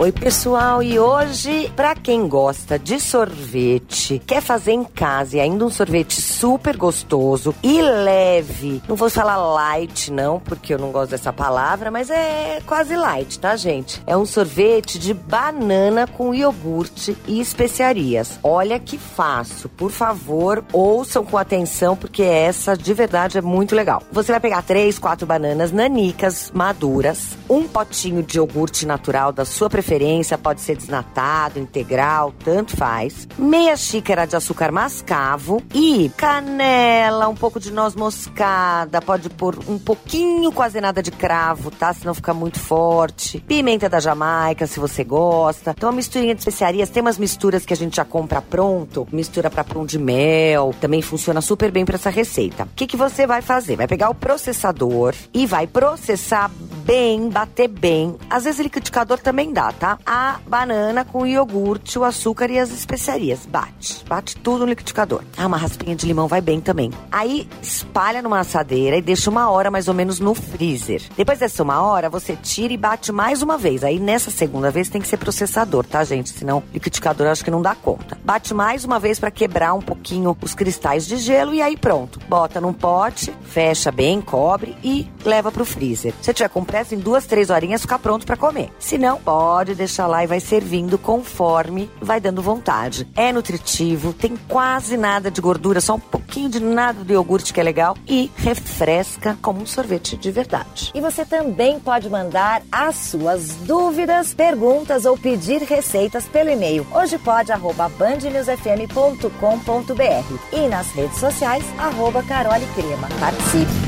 Oi, pessoal, e hoje, para quem gosta de sorvete, quer fazer em casa e ainda um sorvete super gostoso e leve. Não vou falar light, não, porque eu não gosto dessa palavra, mas é quase light, tá, gente? É um sorvete de banana com iogurte e especiarias. Olha que fácil. Por favor, ouçam com atenção, porque essa de verdade é muito legal. Você vai pegar três, quatro bananas nanicas maduras, um potinho de iogurte natural da sua preferência preferência, pode ser desnatado, integral, tanto faz. Meia xícara de açúcar mascavo e canela, um pouco de noz moscada, pode pôr um pouquinho, quase nada de cravo, tá? Senão fica muito forte. Pimenta da Jamaica, se você gosta. Então, uma misturinha de especiarias. Tem umas misturas que a gente já compra pronto, mistura para pão de mel, também funciona super bem para essa receita. O que, que você vai fazer? Vai pegar o processador e vai processar bem, bater bem. Às vezes, liquidificador também dá, tá? A banana com o iogurte, o açúcar e as especiarias. Bate. Bate tudo no liquidificador. Ah, uma raspinha de limão vai bem também. Aí espalha numa assadeira e deixa uma hora mais ou menos no freezer. Depois dessa uma hora, você tira e bate mais uma vez. Aí nessa segunda vez tem que ser processador, tá, gente? Senão liquidificador acho que não dá conta. Bate mais uma vez para quebrar um pouquinho os cristais de gelo e aí pronto. Bota num pote, fecha bem, cobre e leva pro freezer. Se tiver com pressa, em duas, três horinhas fica pronto para comer. Se não, pode deixar lá e vai servindo conforme vai dando vontade. É nutritivo, tem quase nada de gordura, só um pouquinho de nada do iogurte que é legal e refresca como um sorvete de verdade. E você também pode mandar as suas dúvidas, perguntas ou pedir receitas pelo e-mail hojepod@bandnewsfm.com.br e nas redes sociais arroba Carole Crema. Participe!